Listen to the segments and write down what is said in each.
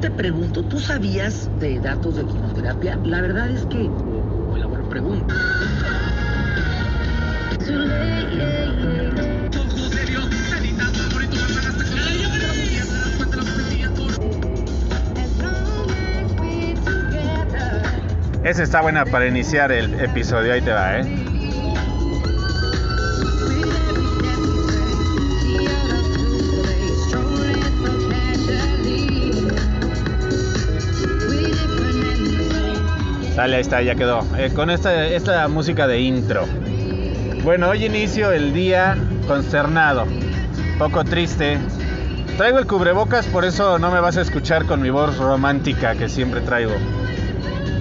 te pregunto, ¿tú sabías de datos de quimioterapia? La verdad es que, o, o elaboro pregunta. Esa está buena para iniciar el episodio, ahí te va, ¿eh? Dale, ahí está, ya quedó. Eh, con esta, esta música de intro. Bueno, hoy inicio el día consternado, poco triste. Traigo el cubrebocas, por eso no me vas a escuchar con mi voz romántica que siempre traigo.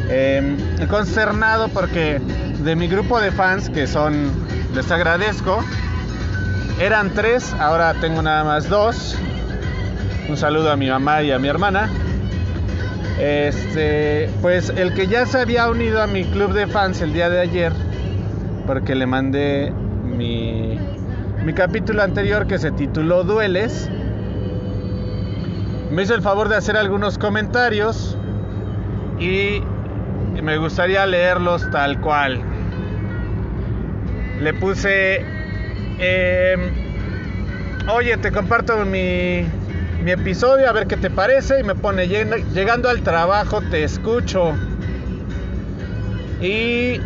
Eh, consternado porque de mi grupo de fans, que son, les agradezco, eran tres, ahora tengo nada más dos. Un saludo a mi mamá y a mi hermana. Este, pues el que ya se había unido a mi club de fans el día de ayer, porque le mandé mi, mi capítulo anterior que se tituló Dueles, me hizo el favor de hacer algunos comentarios y me gustaría leerlos tal cual. Le puse, eh, oye, te comparto mi, mi episodio, a ver qué te parece. Y me pone, llegando al trabajo, te escucho. Y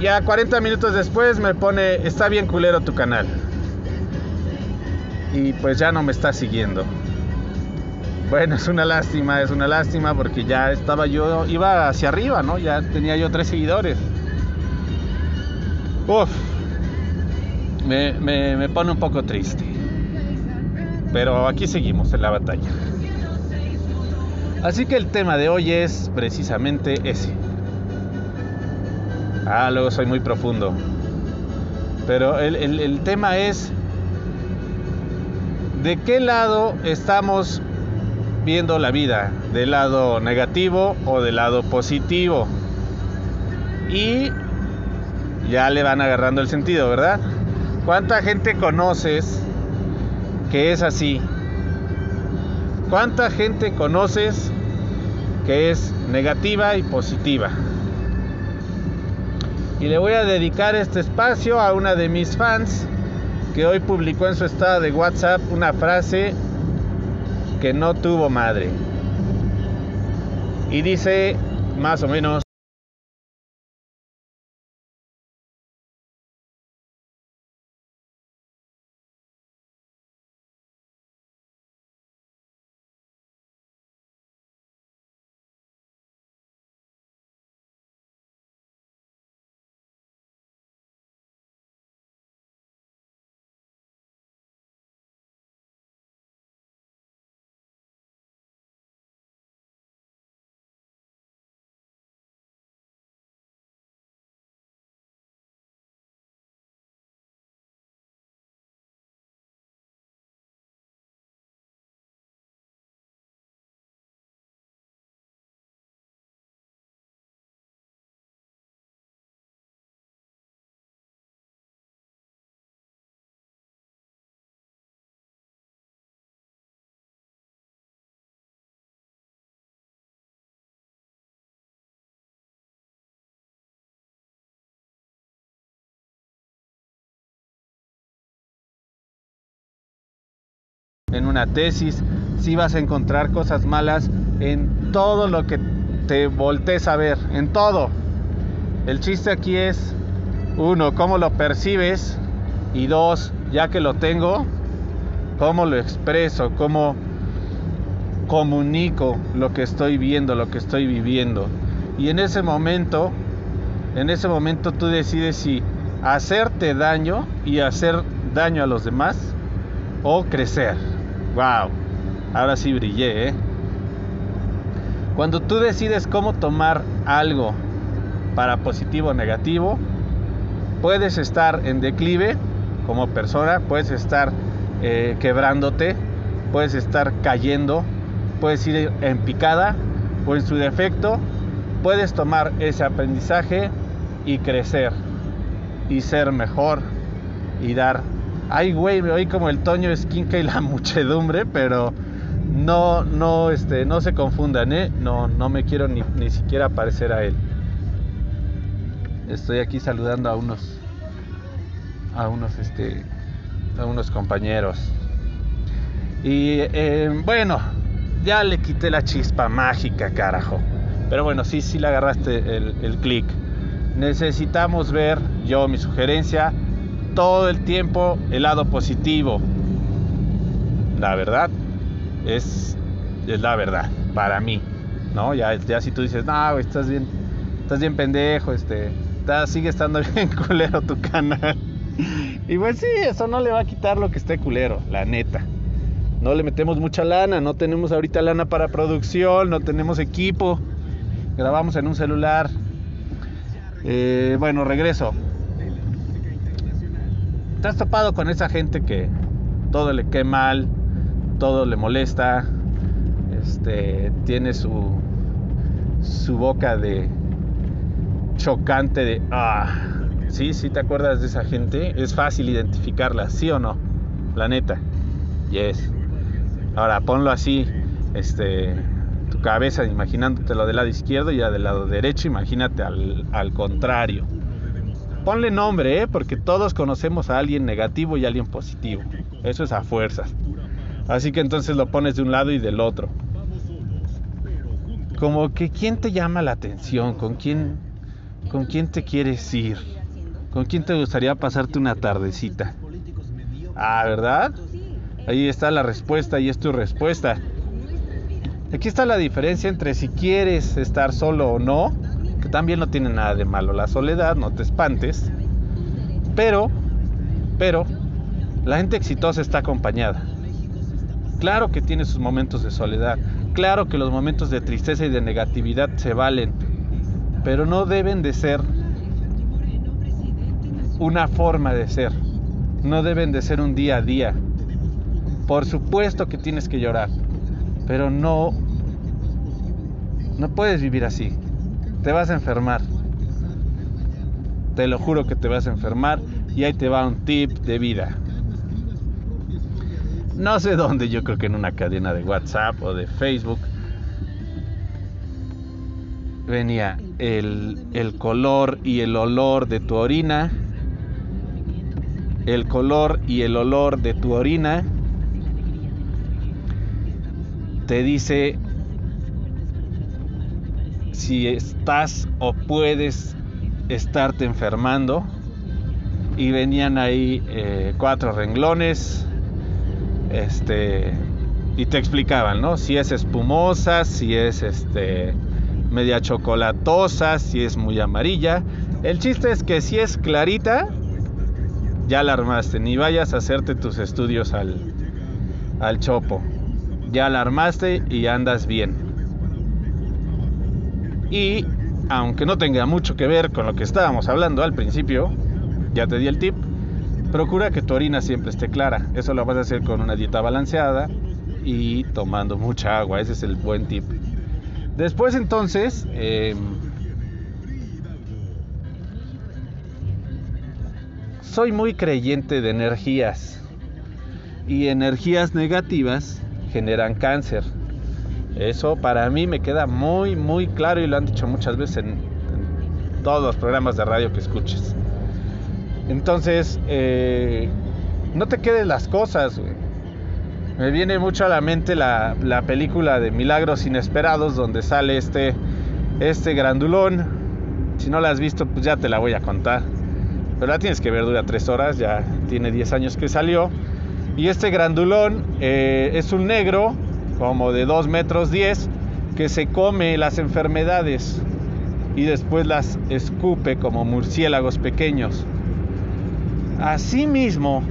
ya 40 minutos después me pone, está bien culero tu canal. Y pues ya no me está siguiendo. Bueno, es una lástima, es una lástima porque ya estaba yo, iba hacia arriba, ¿no? Ya tenía yo tres seguidores. Uf, me, me, me pone un poco triste. Pero aquí seguimos en la batalla. Así que el tema de hoy es precisamente ese. Ah, luego soy muy profundo. Pero el, tema es de qué lado estamos viendo la vida, del lado negativo o del lado positivo. Y ya le van agarrando el sentido, ¿verdad? ¿Cuánta gente conoces que es así? ¿Cuánta gente conoces que es negativa y positiva? Y le voy a dedicar este espacio a una de mis fans que hoy publicó en su estado de WhatsApp una frase que no tuvo madre. Y dice más o menos en una tesis, si vas a encontrar cosas malas en todo lo que te voltees a ver, en todo. El chiste aquí es, uno, cómo lo percibes y dos, ya que lo tengo, cómo lo expreso, cómo comunico lo que estoy viendo, lo que estoy viviendo. Y en ese momento, en ese momento tú decides si hacerte daño y hacer daño a los demás o crecer. Wow, ahora sí brillé, ¿eh? Cuando tú decides cómo tomar algo para positivo o negativo, puedes estar en declive como persona, puedes estar eh, quebrándote, puedes estar cayendo, puedes ir en picada o en su defecto, puedes tomar ese aprendizaje y crecer y ser mejor y dar Ay, güey, me oí como el Toño Esquinca y la muchedumbre, pero No, no, este, no se confundan, ¿eh? No, no me quiero ni, ni siquiera parecer a él. Estoy aquí saludando a unos, a unos, este, a unos compañeros. Y eh, bueno, ya le quité la chispa mágica, carajo. Pero bueno, sí, sí le agarraste el, el clic. Necesitamos ver, yo mi sugerencia, todo el tiempo el lado positivo. La verdad es, es la verdad para mí, ¿no? Ya, ya si tú dices, no, estás bien, estás bien pendejo, este, sigue estando bien culero tu canal. Y pues sí, eso no le va a quitar lo que esté culero, la neta. No le metemos mucha lana, no tenemos ahorita lana para producción, no tenemos equipo. Grabamos en un celular. Eh, bueno, regreso. ¿Te has topado con esa gente que todo le queda mal, todo le molesta, este, tiene su, su boca de chocante de, ah, sí, sí te acuerdas de esa gente, es fácil identificarla, sí o no, la neta, yes. Ahora ponlo así, este, tu cabeza imaginándotelo del lado izquierdo y ya del lado derecho, imagínate al, al contrario. Ponle nombre, ¿eh? porque todos conocemos a alguien negativo y a alguien positivo. Eso es a fuerzas. Así que entonces lo pones de un lado y del otro. Como que quién te llama la atención, con quién, con quién te quieres ir, con quién te gustaría pasarte una tardecita. Ah, ¿verdad? Ahí está la respuesta y es tu respuesta. Aquí está la diferencia entre si quieres estar solo o no, también no tiene nada de malo la soledad, no te espantes. Pero, pero, la gente exitosa está acompañada. Claro que tiene sus momentos de soledad, claro que los momentos de tristeza y de negatividad se valen, pero no deben de ser una forma de ser, no deben de ser un día a día. Por supuesto que tienes que llorar, pero no no puedes vivir así. Te vas a enfermar. Te lo juro que te vas a enfermar y ahí te va un tip de vida. No sé dónde, yo creo que en una cadena de WhatsApp o de Facebook, venía el, el color y el olor de tu orina, el color y el olor de tu orina, te dice si estás o puedes estarte enfermando. Y venían ahí eh, cuatro renglones este, y te explicaban, ¿no? Si es espumosa, si es este, media chocolatosa, si es muy amarilla. El chiste es que si es clarita, ya la armaste. Ni vayas a hacerte tus estudios al, al chopo. Ya la armaste y andas bien. Y aunque no tenga mucho que ver con lo que estábamos hablando al principio, ya te di el tip, Procura que tu orina siempre esté clara. Eso lo vas a hacer con una dieta balanceada y tomando mucha agua. Ese es el buen tip. Después entonces... Em, soy muy creyente de energías. Y energías negativas generan cáncer. Eso para mí me queda muy, muy claro y lo han dicho muchas veces en, todos los programas de radio que escuches. Entonces, eh, no te quedes las cosas, Me viene mucho a la mente la, película de Milagros Inesperados, donde sale este, este grandulón. Si no la has visto, pues ya te la voy a contar. Pero la tienes que ver, dura tres horas, ya tiene 10 años que salió. Y este grandulón eh, es un negro, como de 2 metros 10, que se come las enfermedades y después las escupe como murciélagos pequeños. Asimismo,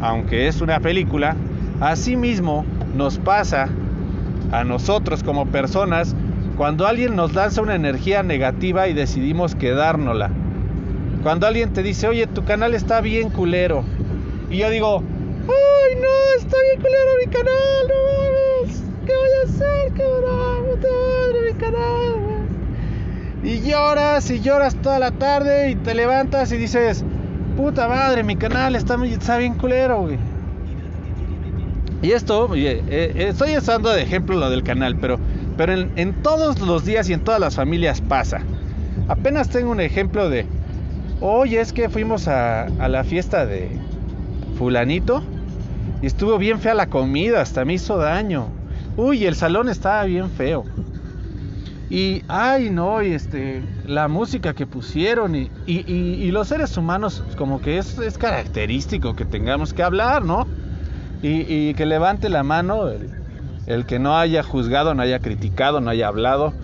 aunque es una película, asimismo nos pasa a nosotros como personas cuando alguien nos lanza una energía negativa y decidimos quedárnosla. Cuando alguien te dice, oye, tu canal está bien culero. Y yo digo, ay, no, está bien culero mi canal, no. ¿Qué voy a hacer, cabrón? Puta mi canal. Y lloras y lloras toda la tarde y te levantas y dices, Puta madre, mi canal está, está bien culero, güey. Y esto, eh, eh, estoy usando de ejemplo lo del canal, pero, pero en, todos los días y en todas las familias pasa. Apenas tengo un ejemplo de, oye, es que fuimos a la fiesta de fulanito y estuvo bien fea la comida, hasta me hizo daño. Uy, el salón estaba bien feo. Y, ay, no, y este, la música que pusieron y, y, los seres humanos, como que es, es, característico que tengamos que hablar, ¿no? Y, que levante la mano el, el, que no haya juzgado, no haya criticado, no haya hablado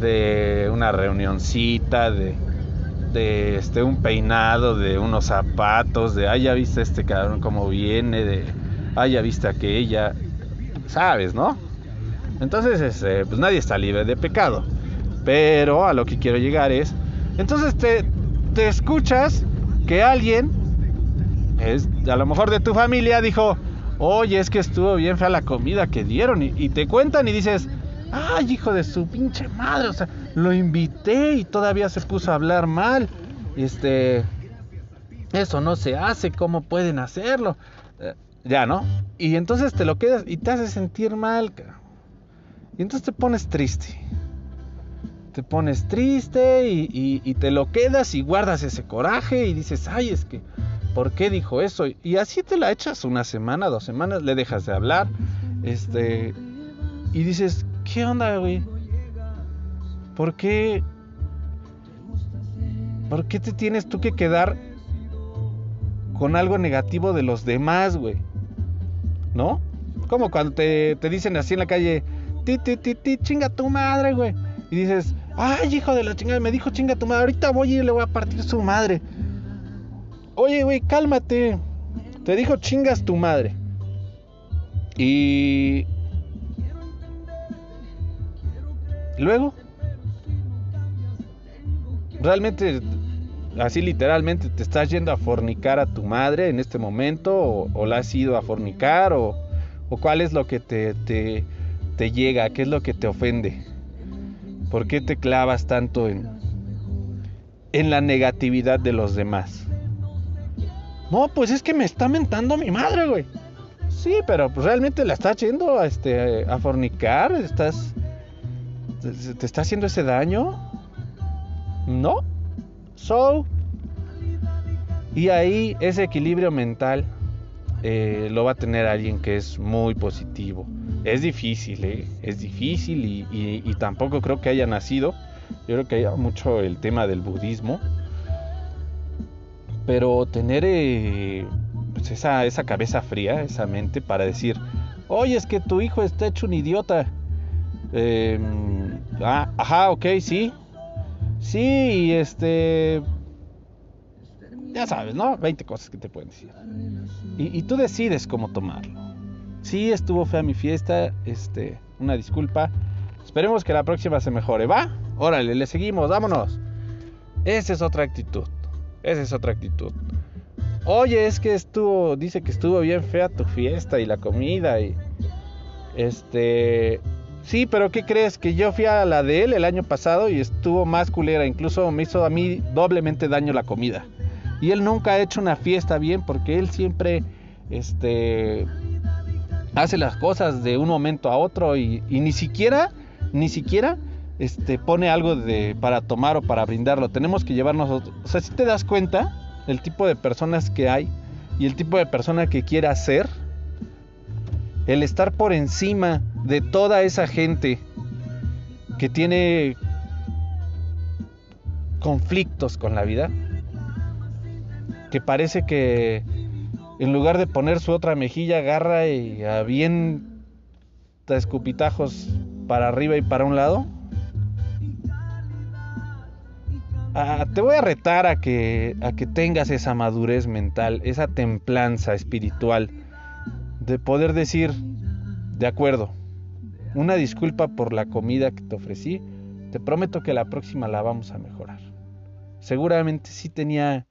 de una reunioncita, de, de este, un peinado, de unos zapatos, de, ay, ya viste este cabrón cómo viene, de, ay, ya viste aquella, sabes, ¿no? Entonces, este, pues nadie está libre de pecado. Pero a lo que quiero llegar es, entonces te, te escuchas que alguien, es, a lo mejor de tu familia, dijo, oye, es que estuvo bien fea la comida que dieron. Y, te cuentan y dices, ay, hijo de su pinche madre, o sea, lo invité y todavía se puso a hablar mal. Este, eso no se hace, ¿cómo pueden hacerlo? Eh, ya, ¿no? Y entonces te lo quedas y te hace sentir mal. Y entonces te pones triste. Te pones triste y, te lo quedas y guardas ese coraje y dices, ay, es que, ¿por qué dijo eso? Y así te la echas una semana, dos semanas, le dejas de hablar. Este, y dices, ¿qué onda, güey? ¿Por qué? ¿Por qué te tienes tú que quedar con algo negativo de los demás, güey? ¿No? Como cuando te, te dicen así en la calle, ti, ti, ti, ti, chinga tu madre, güey. Y dices, ay, hijo de la chingada, me dijo chinga tu madre, ahorita voy y le voy a partir su madre. Oye, güey, cálmate. Te dijo chingas tu madre. Y... Luego... Realmente, así literalmente, te estás yendo a fornicar a tu madre en este momento, o, la has ido a fornicar, o, o cuál es lo que te, te, te llega? ¿Qué es lo que te ofende? ¿Por qué te clavas tanto en, la negatividad de los demás? No, pues es que me está mentando mi madre, güey. Sí, pero pues realmente la estás yendo a, este, a fornicar, estás... ¿Te está haciendo ese daño? ¿No? So... Y ahí ese equilibrio mental eh, lo va a tener alguien que es muy positivo. Es difícil, ¿eh? es difícil y, tampoco creo que haya nacido. Yo creo que hay mucho el tema del budismo. Pero tener eh, pues esa, esa cabeza fría, esa mente para decir, oye, es que tu hijo está hecho un idiota. Em, ah, ajá, ok, sí. Sí, este ya sabes, ¿no? 20 cosas que te pueden decir. Y, tú decides cómo tomarlo. Sí, estuvo fea mi fiesta, este, una disculpa. Esperemos que la próxima se mejore, ¿va? Órale, le seguimos, vámonos. Esa es otra actitud. Esa es otra actitud. Oye, es que estuvo, dice que estuvo bien fea tu fiesta y la comida y este, sí, pero ¿qué crees? Que yo fui a la de él el año pasado y estuvo más culera, incluso me hizo a mí doblemente daño la comida. Y él nunca ha hecho una fiesta bien porque él siempre este, hace las cosas de un momento a otro y, ni siquiera, ni siquiera este, pone algo de, para tomar o para brindarlo. Tenemos que llevarnos... O sea, si te das cuenta el tipo de personas que hay y el tipo de persona que quiere hacer, el estar por encima de toda esa gente que tiene conflictos con la vida, que parece que en lugar de poner su otra mejilla agarra y avienta escupitajos para arriba y para un lado. Ah, te voy a retar a que, a que tengas esa madurez mental, esa templanza espiritual de poder decir, de acuerdo, una disculpa por la comida que te ofrecí, te prometo que la próxima la vamos a mejorar. Seguramente sí tenía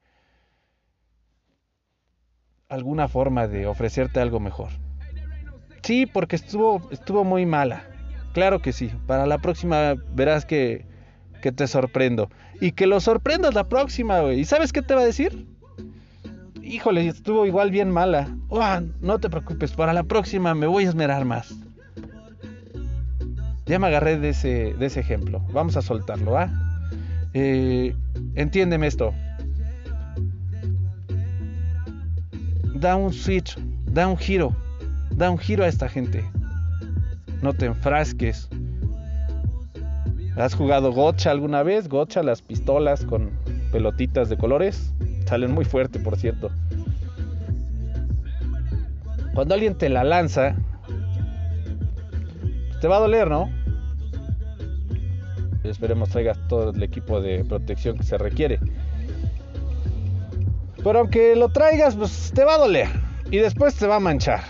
alguna forma de ofrecerte algo mejor. Sí, porque estuvo, estuvo muy mala. Claro que sí. Para la próxima verás que, que te sorprendo. Y que lo sorprendas la próxima, güey. ¿Y sabes qué te va a decir? híjole, estuvo igual bien mala. No te preocupes, para la próxima me voy a esmerar más. Ya me agarré de ese, de ese ejemplo. Vamos a soltarlo, ¿ah? entiéndeme esto. Da un switch, da un giro, da un giro a esta gente. No te enfrasques. ¿Has jugado gocha alguna vez? Gocha, las pistolas con pelotitas de colores. Salen muy fuerte, por cierto. Cuando alguien te la lanza, te va a doler, ¿no? Esperemos traigas todo el equipo de protección que se requiere. Pero aunque lo traigas, pues te va a doler. Y después te va a manchar.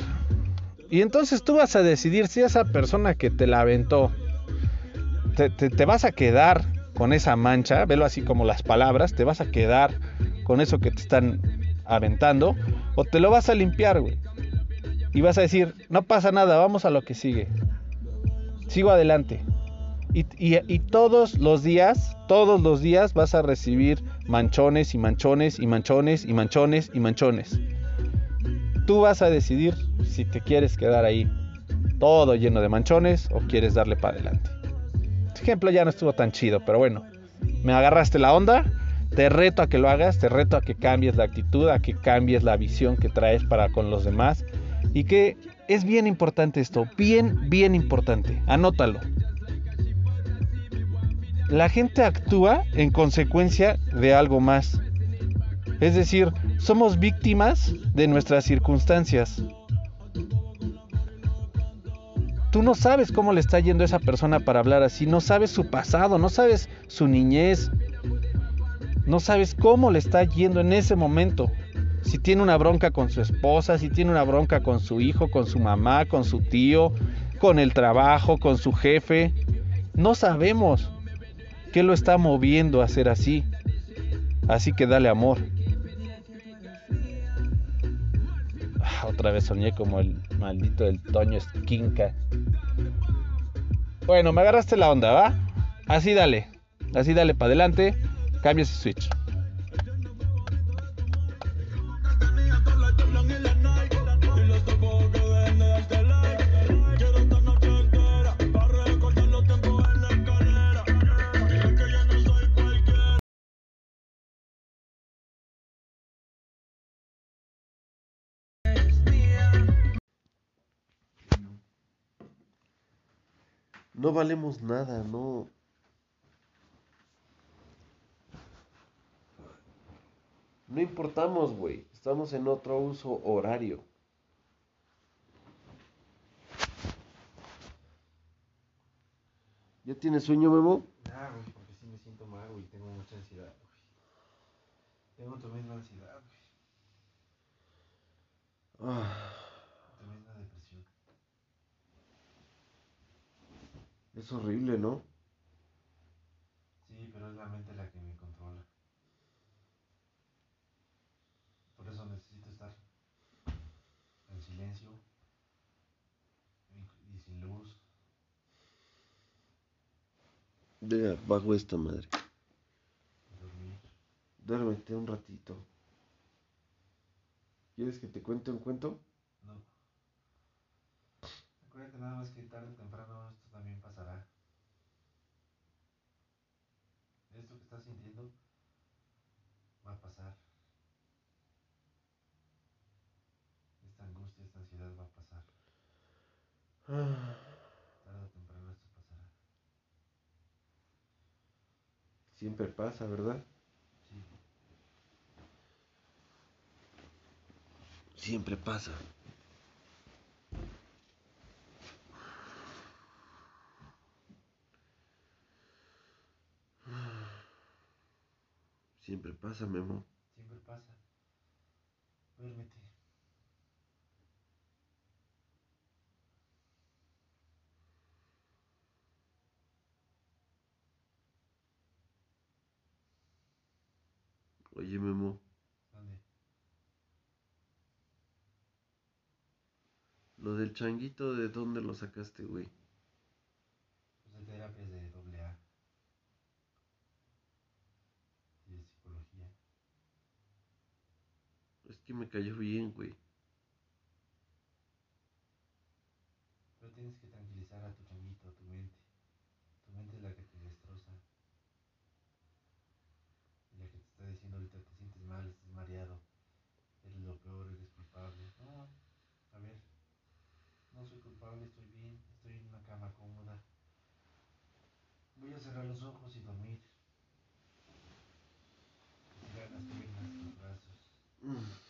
Y entonces tú vas a decidir si esa persona que te la aventó, te, te vas a quedar con esa mancha, velo así como las palabras, te vas a quedar con eso que te están aventando, o te lo vas a limpiar, güey. Y vas a decir, no pasa nada, vamos a lo que sigue. Sigo adelante. Y, todos los días, todos los días vas a recibir manchones y manchones y manchones y manchones y manchones. Tú vas a decidir si te quieres quedar ahí todo lleno de manchones o quieres darle para adelante. Este ejemplo ya no estuvo tan chido, pero bueno, me agarraste la onda, te reto a que lo hagas, te reto a que cambies la actitud, a que cambies la visión que traes para con los demás y que es bien importante esto, bien, bien importante, anótalo la gente actúa en consecuencia de algo más. Es decir, somos víctimas de nuestras circunstancias. Tú no sabes cómo le está yendo a esa persona para hablar así, no sabes su pasado, no sabes su niñez, no sabes cómo le está yendo en ese momento. Si tiene una bronca con su esposa, si tiene una bronca con su hijo, con su mamá, con su tío, con el trabajo, con su jefe. No sabemos. ¿Qué lo está moviendo a ser así? Así que dale amor. Ah, otra vez soñé como el maldito del Toño Esquinca. Bueno, me agarraste la onda, ¿va? Así dale. Así dale para adelante. Cambia ese switch. No valemos nada, no. No importamos, güey. Estamos en otro uso horario. ¿Ya tienes sueño, Memo? Ya, güey, porque sí me siento mal, güey. Tengo mucha ansiedad, güey. Tengo tremenda ansiedad, güey. Ah. Es horrible, ¿no? Sí, pero es la mente la que me controla. Por eso necesito estar en silencio y, sin luz. De bajo esta madre. Dormir. Duérmete un ratito. ¿Quieres que te cuente un cuento? No. Acuérdate nada más que tarde o temprano esto pasará. Esto que estás sintiendo va a pasar. Esta angustia, esta ansiedad va a pasar. Tarde o temprano esto pasará. Siempre pasa, ¿verdad? Sí. Siempre pasa. Siempre pasa, Memo. Siempre pasa. Duérmete. Oye, Memo. ¿Dónde? Lo del changuito, ¿de dónde lo sacaste, güey? Pues de terapias de doble A. que me cayó bien, güey. Pero tienes que tranquilizar a tu changuito, a tu mente. Tu mente es la que te destroza. Y la que te está diciendo ahorita te sientes mal, estás mareado. Eres lo peor, eres culpable. No, a ver. No soy culpable, estoy bien, estoy en una cama cómoda. Voy a cerrar los ojos y dormir. Estirar las piernas, los brazos. Mm.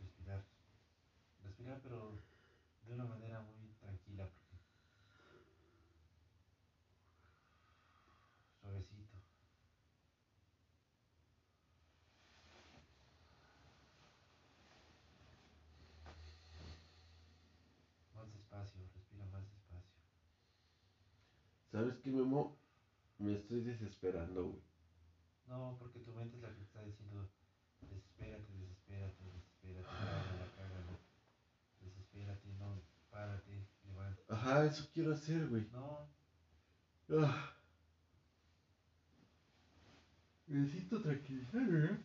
respirar. Respirar, pero de una manera muy tranquila, porque suavecito. Más despacio, respira más despacio. ¿Sabes qué, Memo? Me estoy desesperando, güey. No, porque tu mente es la que está diciendo, desespérate, desespérate, desespérate, cágala, cágala. Desespérate, no, párate, levántate. Ajá, eso quiero hacer, güey. No, Ah. Necesito tranquilizarme, ¿eh?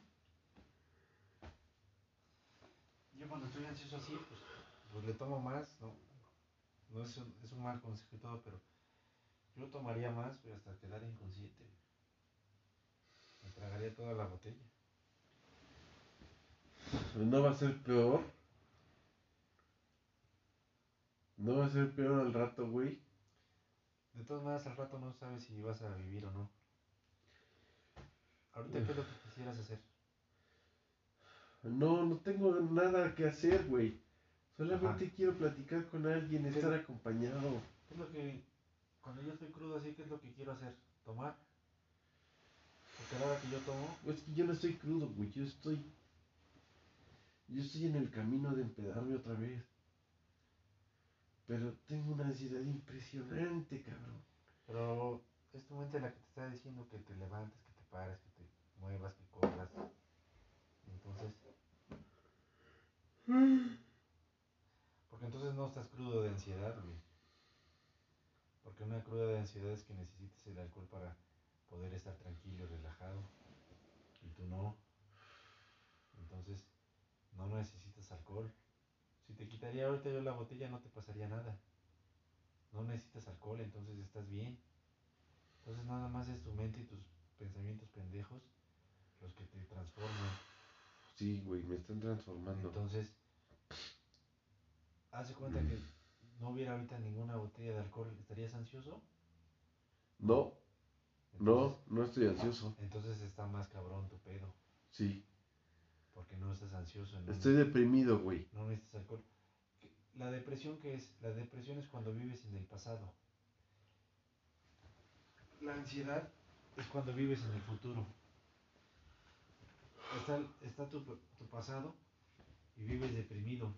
yo cuando estoy ansioso así, pues, pues le tomo más, ¿no? No es un, es un mal consejo y todo, pero yo tomaría más pues, hasta quedar inconsciente. Me tragaría toda la botella. ¿No va a ser peor? ¿No va a ser peor al rato, güey? De todas maneras, al rato no sabes si vas a vivir o no. Ahorita, ¿qué es lo que quisieras hacer? No, no tengo nada que hacer, güey. Solamente Ajá. quiero platicar con alguien, estar acompañado. ¿Qué es lo que, cuando yo estoy crudo así, qué es lo que quiero hacer? ¿Tomar? Porque a la hora que yo tomo, Pues es que yo no estoy crudo, güey. Yo estoy. Yo estoy en el camino de empedarme otra vez. Pero tengo una ansiedad impresionante, cabrón. pero es tu mente la que te está diciendo que te levantes, que te pares, que te muevas, que corras. Entonces, porque entonces no estás crudo de ansiedad, güey. Porque una cruda de ansiedad es que necesites el alcohol para poder estar tranquilo y relajado. Y tú no. Entonces, no necesitas alcohol. Si te quitaría ahorita yo la botella no te pasaría nada. No necesitas alcohol, entonces estás bien. Entonces nada más es tu mente y tus pensamientos pendejos los que te transforman. Sí, güey, me están transformando. Entonces, hace cuenta que no hubiera ahorita ninguna botella de alcohol, ¿estarías ansioso? No, Entonces- no, no estoy ansioso. Entonces está más cabrón tu pedo, Sí, porque no estás ansioso. No, estoy deprimido, güey. no necesitas alcohol. ¿Qué- La depresión, ¿qué es? La depresión es cuando vives en el pasado. La ansiedad es cuando vives en el futuro. Está, está tu, tu pasado y vives deprimido.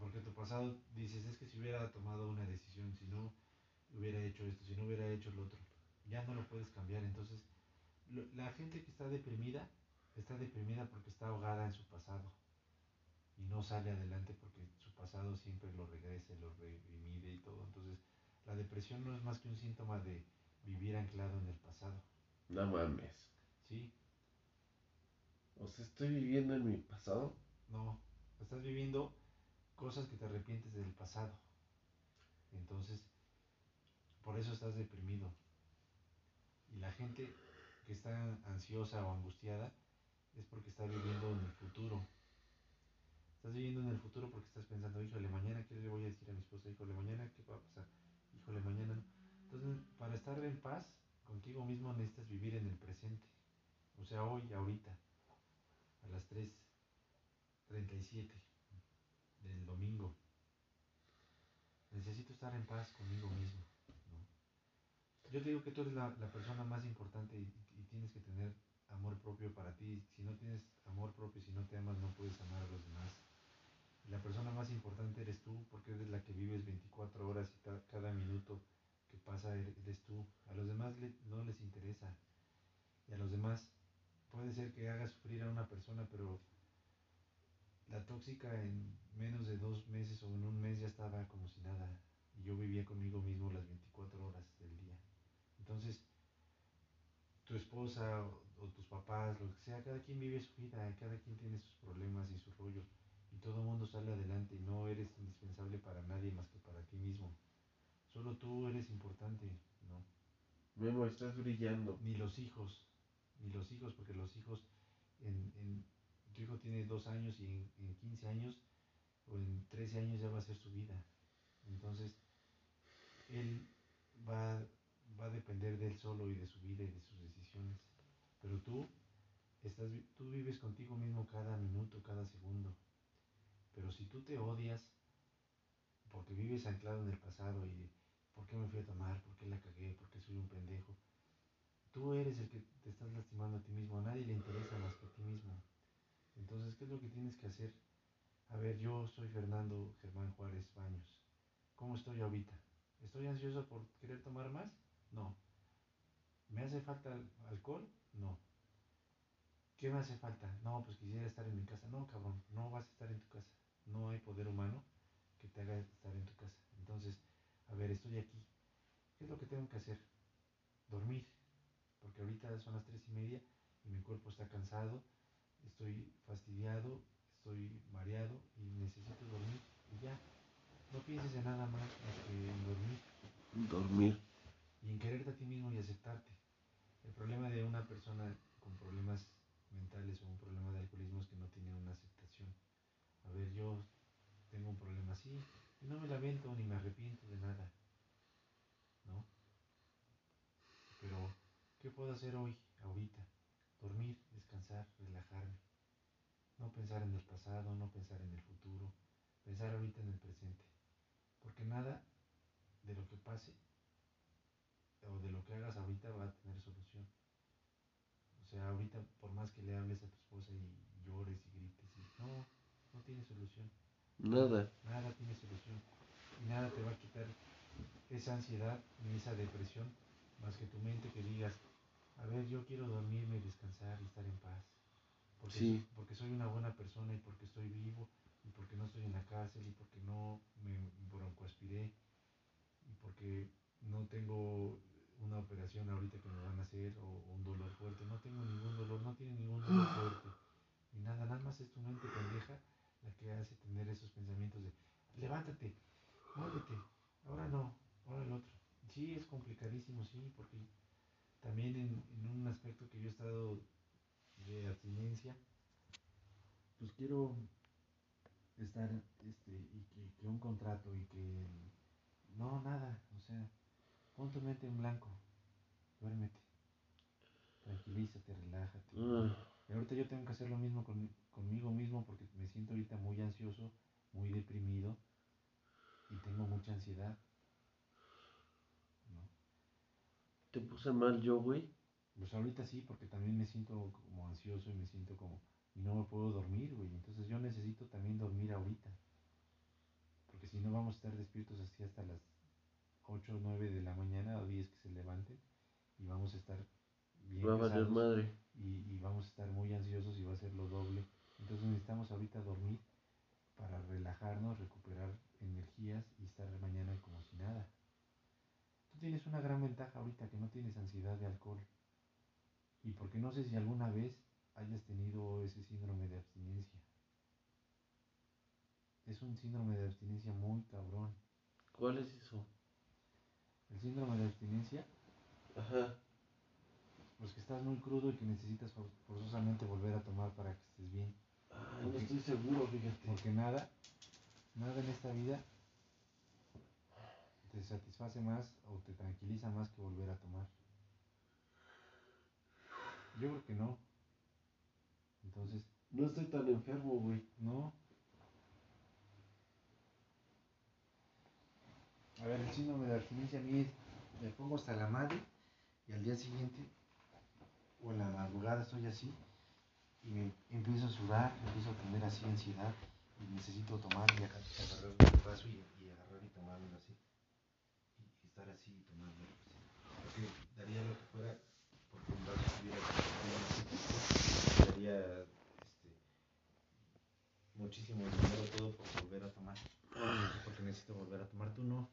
Porque tu pasado dices, es que si hubiera tomado una decisión, si no hubiera hecho esto, si no hubiera hecho lo otro, ya no lo puedes cambiar. Entonces, lo- la gente que está deprimida, está deprimida porque está ahogada en su pasado. Y no sale adelante porque su pasado siempre lo regresa, lo revive y todo. Entonces, la depresión no es más que un síntoma de vivir anclado en el pasado. No mames. ¿Sí? O sea, estoy viviendo en mi pasado. No, estás viviendo cosas que te arrepientes del pasado. Entonces, por eso estás deprimido. Y la gente que está ansiosa o angustiada es porque está viviendo en el futuro. Estás viviendo en el futuro porque estás pensando, híjole, mañana qué le voy a decir a mi esposa, híjole, mañana qué va a pasar, híjole, mañana no. Entonces, para estar en paz contigo mismo necesitas vivir en el presente. O sea, hoy, ahorita, a las 3.37 del domingo. Necesito estar en paz conmigo mismo. Yo te digo que tú eres la, persona más importante y, tienes que tener amor propio para ti. Si no tienes amor propio, si no te amas, no puedes amar a los demás. Y la persona más importante eres tú porque eres la que vives 24 horas y cada minuto que pasa er- eres tú. A los demás no les interesa. Y a los demás puede ser que hagas sufrir a una persona, pero la tóxica en menos de dos meses o en un mes ya estaba como si nada. Y yo vivía conmigo mismo las 24 horas del día. Entonces, tu esposa o, o tus papás, lo que sea, cada quien vive su vida, cada quien tiene sus problemas y su rollo. Y todo el mundo sale adelante y no eres indispensable para nadie más que para ti mismo. Solo tú eres importante, ¿no? Memo, estás brillando. Ni los hijos, ni los hijos, porque los hijos, en, en- tu hijo tiene dos años y en, en 15 años o en 13 años ya va a ser su vida. Entonces, él va, va a depender de él solo y de su vida y de sus decisiones. Pero tú, estás, tú vives contigo mismo cada minuto, cada segundo. Pero si tú te odias, porque vives anclado en el pasado y ¿por qué me fui a tomar? ¿Por qué la cagué? ¿Por qué soy un pendejo? Tú eres el que te estás lastimando a ti mismo, a nadie le interesa más que a ti mismo. Entonces, ¿qué es lo que tienes que hacer? A ver, yo soy Fernando Germán Juárez Baños. ¿Cómo estoy ahorita? ¿Estoy ansioso por querer tomar más? No. ¿Me hace falta al- alcohol? No. ¿Qué me hace falta? No, pues quisiera estar en mi casa. No, cabrón, no vas a estar en tu casa. No hay poder humano que te haga estar en tu casa. Entonces, a ver, estoy aquí. ¿Qué es lo que tengo que hacer? Dormir. Porque ahorita son las tres y media y mi cuerpo está cansado, estoy fastidiado, estoy mareado y necesito dormir. Y ya. No pienses en nada más que en dormir Dormir. y en quererte a ti mismo y aceptarte. El problema de una persona con problemas mentales o un problema de alcoholismo es que no tiene una aceptación. A ver, yo tengo un problema así y no me lamento ni me arrepiento de nada. ¿No? Pero, ¿qué puedo hacer hoy, ahorita? Dormir, descansar, relajarme. No pensar en el pasado, no pensar en el futuro, pensar ahorita en el presente. Porque nada de lo que pase o de lo que hagas ahorita va a tener solución. O sea, ahorita por más que le hables a tu esposa y llores y grites, y, no, no tiene solución. Nada. Nada tiene solución. Y nada te va a quitar esa ansiedad ni esa depresión más que tu mente que digas, a ver, yo quiero dormirme y descansar y estar en paz. Porque, Sí. porque soy una buena persona y porque estoy vivo y porque no estoy en la cárcel y porque no me broncoaspiré y porque no tengo una operación ahorita que me van a hacer o, un dolor fuerte. No tengo ningún dolor, no tiene ningún dolor fuerte. Ni nada, nada más es tu mente pendeja la que hace tener esos pensamientos de levántate, muévete, ahora no, ahora el otro. Sí, es complicadísimo, sí, porque también en, en un aspecto que yo he estado de abstinencia, pues quiero estar, este, y que, que un contrato y que, no, nada, o sea, pon tu mente en blanco, duérmete, tranquilízate, relájate. Ah, Y ahorita yo tengo que hacer lo mismo con, conmigo mismo porque me siento ahorita muy ansioso, muy deprimido y tengo mucha ansiedad. ¿no? Te puse mal yo, güey. Pues ahorita sí, porque también me siento como ansioso y me siento como... Y no me puedo dormir, güey. Entonces yo necesito también dormir ahorita. Porque si no vamos a estar despiertos así hasta las 8 o 9 de la mañana o 10 que se levanten. Y vamos a estar bien Va a madre. y, y vamos a estar muy ansiosos y va a ser lo doble. Entonces necesitamos ahorita dormir para relajarnos, recuperar energías y estar mañana como si nada. Tú tienes una gran ventaja ahorita que no tienes ansiedad de alcohol. Y porque no sé si alguna vez hayas tenido ese síndrome de abstinencia. Es un síndrome de abstinencia muy cabrón. ¿Cuál es eso? El síndrome de abstinencia, Ajá. pues que estás muy crudo y que necesitas for- forzosamente volver a tomar para que estés bien. Ay, no estoy seguro, fíjate. Porque nada, nada en esta vida te satisface más o te tranquiliza más que volver a tomar. Yo creo que no. Entonces, No estoy tan enfermo, güey. no. A ver, el síndrome de abstinencia a mí es, me pongo hasta la madre y al día siguiente o en la madrugada estoy así y me empiezo a sudar, empiezo a tener así ansiedad y necesito tomar y agar- agarrar un vaso y, y agarrar y tomármelo así. Estar así así. Porque daría lo que fuera estuviera bien así, tipo, daría este, muchísimo dinero todo por volver a tomar. Porque necesito volver a tomar, tú no.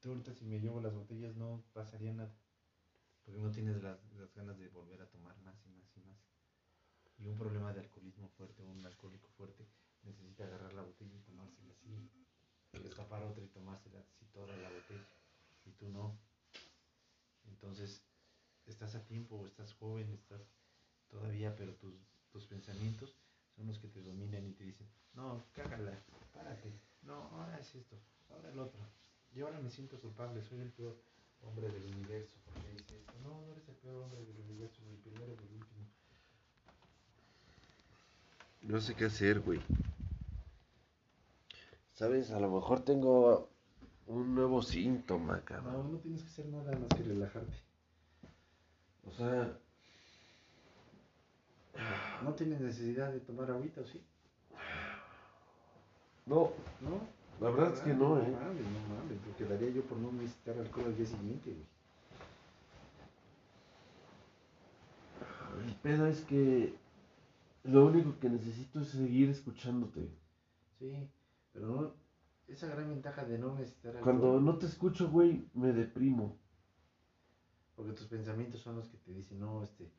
Tú ahorita si me llevo las botellas no pasaría nada. Porque no tienes las, las ganas de volver a tomar más y más y más. Y un problema de alcoholismo fuerte, un alcohólico fuerte, necesita agarrar la botella y tomársela así. Y destapar otra y tomársela así toda la botella. Y tú no. Entonces, estás a tiempo, estás joven, estás todavía, pero tus, tus pensamientos son los que te dominan y te dicen, no, cágala, párate, no, ahora es esto, ahora el otro. Y ahora me siento culpable, soy el peor hombre del universo porque hice esto. No, no eres el peor hombre del universo, ni el primero ni el último. No sé qué hacer, güey. ¿Sabes? A lo mejor tengo un nuevo síntoma, No, cabrón. no tienes que hacer nada más que relajarte. O sea, No tienes necesidad de tomar agüita, ¿o sí? no, ¿No? la verdad es que no, No eh. mames, no mames, porque daría yo por no necesitar alcohol al día siguiente, güey. El pedo es que lo único que necesito es seguir escuchándote. Sí, pero no, esa gran ventaja de no necesitar alcohol. Cuando no te escucho, güey, me deprimo. Porque tus pensamientos son los que te dicen, no, este,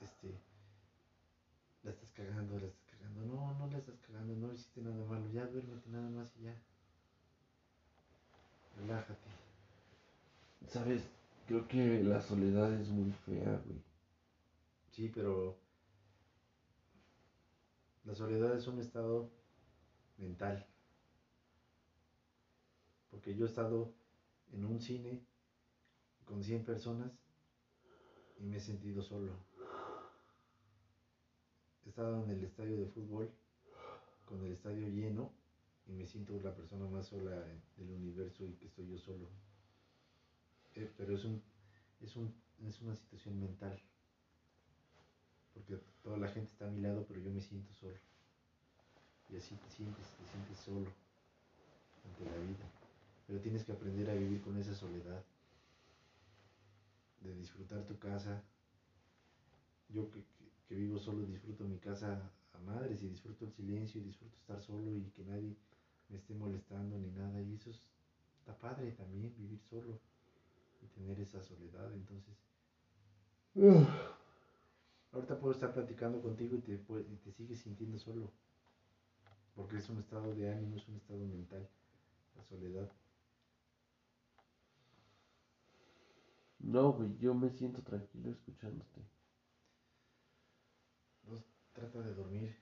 este, la estás cagando, la estás cagando. No, no la estás cagando, no hiciste nada malo. Ya duérmete nada más y ya. Relájate. ¿Sabes? Creo que la soledad es muy fea, güey. Sí, pero la soledad es un estado mental. Porque yo he estado en un cine con 100 personas y me he sentido solo. He estado en el estadio de fútbol con el estadio lleno y me siento la persona más sola del universo y que estoy yo solo. Eh, pero es, un, es, un, es una situación mental porque toda la gente está a mi lado, pero yo me siento solo. Y así te sientes, te sientes solo ante la vida. Pero tienes que aprender a vivir con esa soledad, de disfrutar tu casa. Yo que, que- vivo solo disfruto mi casa a madres y disfruto el silencio y disfruto estar solo y que nadie me esté molestando ni nada. Y eso es- está padre también, vivir solo y tener esa soledad. Entonces, Ahorita puedo estar platicando contigo y te, y te sigues sintiendo solo. Porque es un estado de ánimo, es un estado mental, la soledad. No, güey, yo me siento tranquilo escuchándote. Trata de dormir.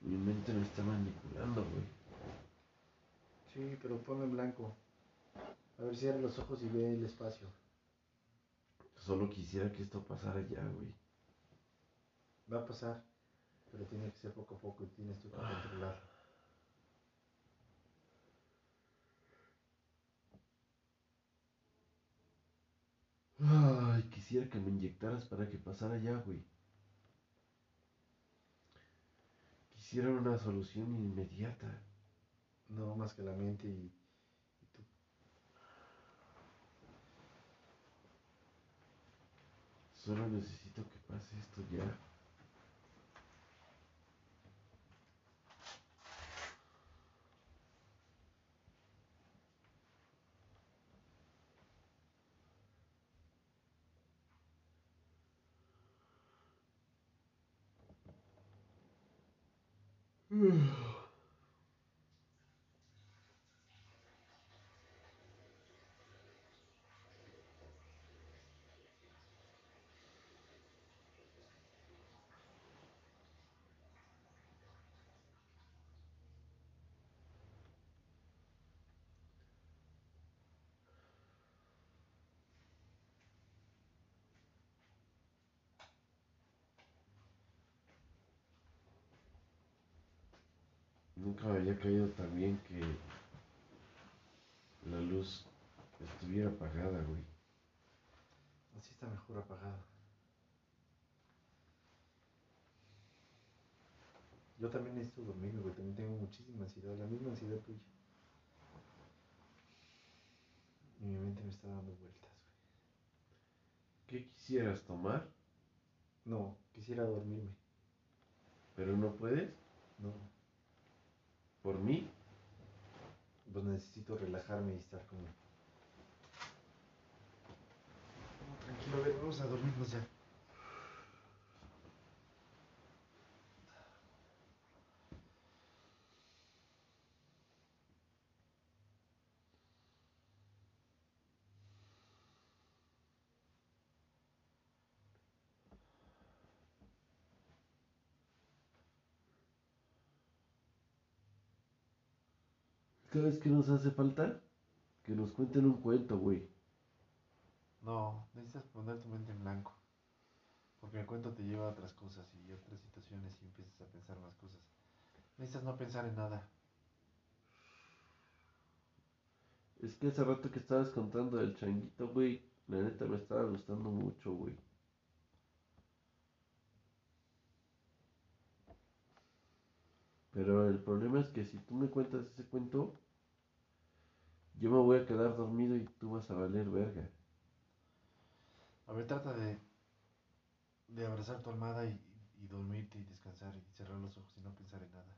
Mi mente me está manipulando, güey. Sí, pero ponlo en blanco. A ver, cierra los ojos y ve el espacio. Solo quisiera que esto pasara ya, güey. Va a pasar, pero tiene que ser poco a poco y tienes tú que controlar. Ay, quisiera que me inyectaras para que pasara ya, güey. Quisiera una solución inmediata. No más que la mente y Solo necesito que pase esto ya. Nunca me había caído tan bien que la luz estuviera apagada, güey. Así está mejor apagado. Yo también necesito dormir, güey. También tengo muchísima ansiedad, la misma ansiedad tuya. Y mi mente me está dando vueltas, güey. ¿Qué quisieras tomar? No, quisiera dormirme. Pero no puedes. No, por mí, pues necesito relajarme y estar como... No, tranquilo, a ver, vamos a dormirnos ya. ¿Sabes qué nos hace falta? Que nos cuenten un cuento, güey. No, necesitas poner tu mente en blanco. Porque el cuento te lleva a otras cosas y otras situaciones y empiezas a pensar más cosas. Necesitas no pensar en nada. Es que hace rato que estabas contando del changuito, güey. La neta me estaba gustando mucho, güey. Pero el problema es que si tú me cuentas ese cuento, yo me voy a quedar dormido y tú vas a valer verga. A ver, trata de, de abrazar tu almohada y, y dormirte y descansar y cerrar los ojos y no pensar en nada.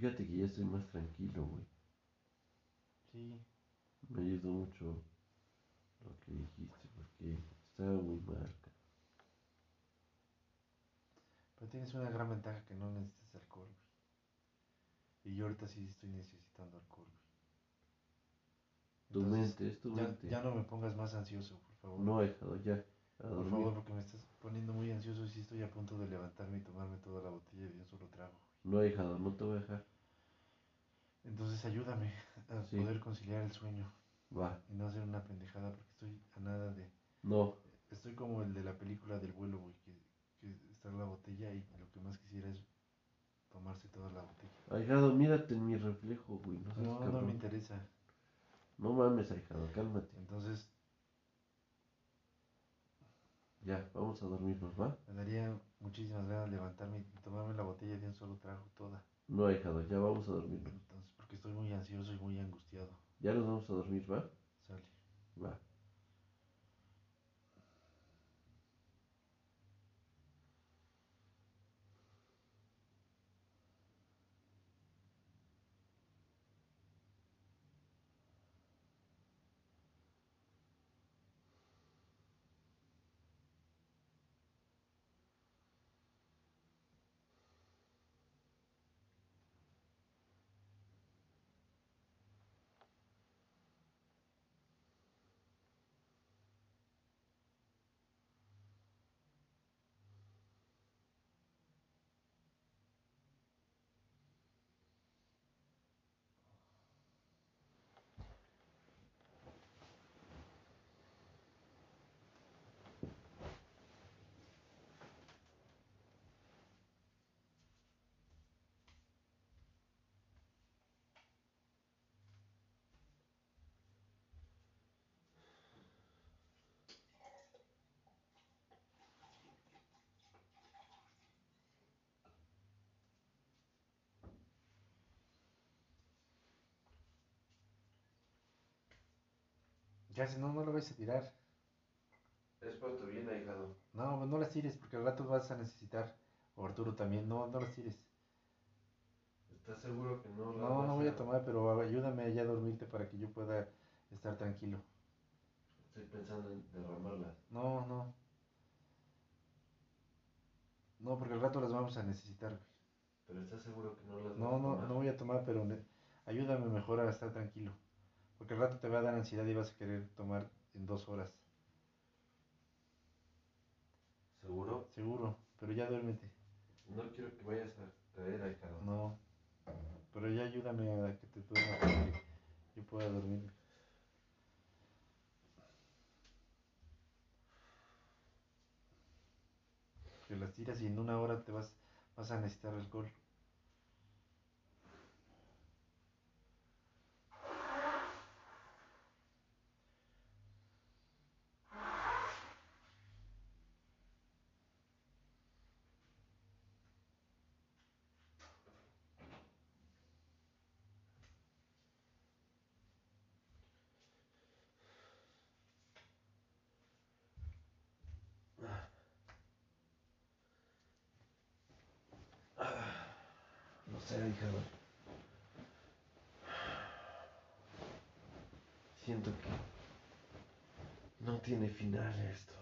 Fíjate que ya estoy más tranquilo, güey. Sí, Me ayudó mucho lo que dijiste porque estaba muy mal. pero tienes una gran ventaja que no necesitas alcohol, güey. Y yo ahorita sí estoy necesitando alcohol, güey. Tu Entonces, mente, es tu ya, mente. ya no me pongas más ansioso, por favor. No, dejado ya. A Por favor, porque me estás poniendo muy ansioso y sí estoy a punto de levantarme y tomarme toda la botella de un solo trago. No, dejado, no te voy a dejar. Entonces ayúdame a Sí. poder conciliar el sueño Va. y no hacer una pendejada porque estoy a nada de... No. Estoy como el de la película del vuelo, güey, que, que está en la botella y lo que más quisiera es tomarse toda la botella. Ahijado, mírate en mi reflejo, güey. No, seas No, me interesa. No mames, ahijado, cálmate. Entonces Ya, vamos a dormirnos, ¿va? me daría muchísimas ganas de levantarme y tomarme la botella de un solo trago toda. No, ahijado, ya vamos a dormirnos. Entonces, porque estoy muy ansioso y muy angustiado. Ya nos vamos a dormir, ¿va? Sale. Va. Ya, si no, no lo vais a tirar. Es por tu bien, ahijado. No, pues no las tires porque al rato vas a necesitar. O Arturo también, no, no las tires. ¿Estás seguro que no la No, no voy a tomar, pero ayúdame allá a dormirte para que yo pueda estar tranquilo. Estoy pensando en derramarlas. No, no. No, porque al rato las vamos a necesitar. güey. Pero ¿estás seguro que no las vas No, a no, tomar? no voy a tomar, pero ayúdame mejor a estar tranquilo. Porque al rato te va a dar ansiedad y vas a querer tomar en dos horas. ¿Seguro? Seguro, pero ya duérmete. No quiero que vayas a caer, ahijado. No, pero ya ayúdame a que te duermas para que yo pueda dormir. Que las tiras y en una hora te vas, vas a necesitar alcohol. Siento que no tiene final esto.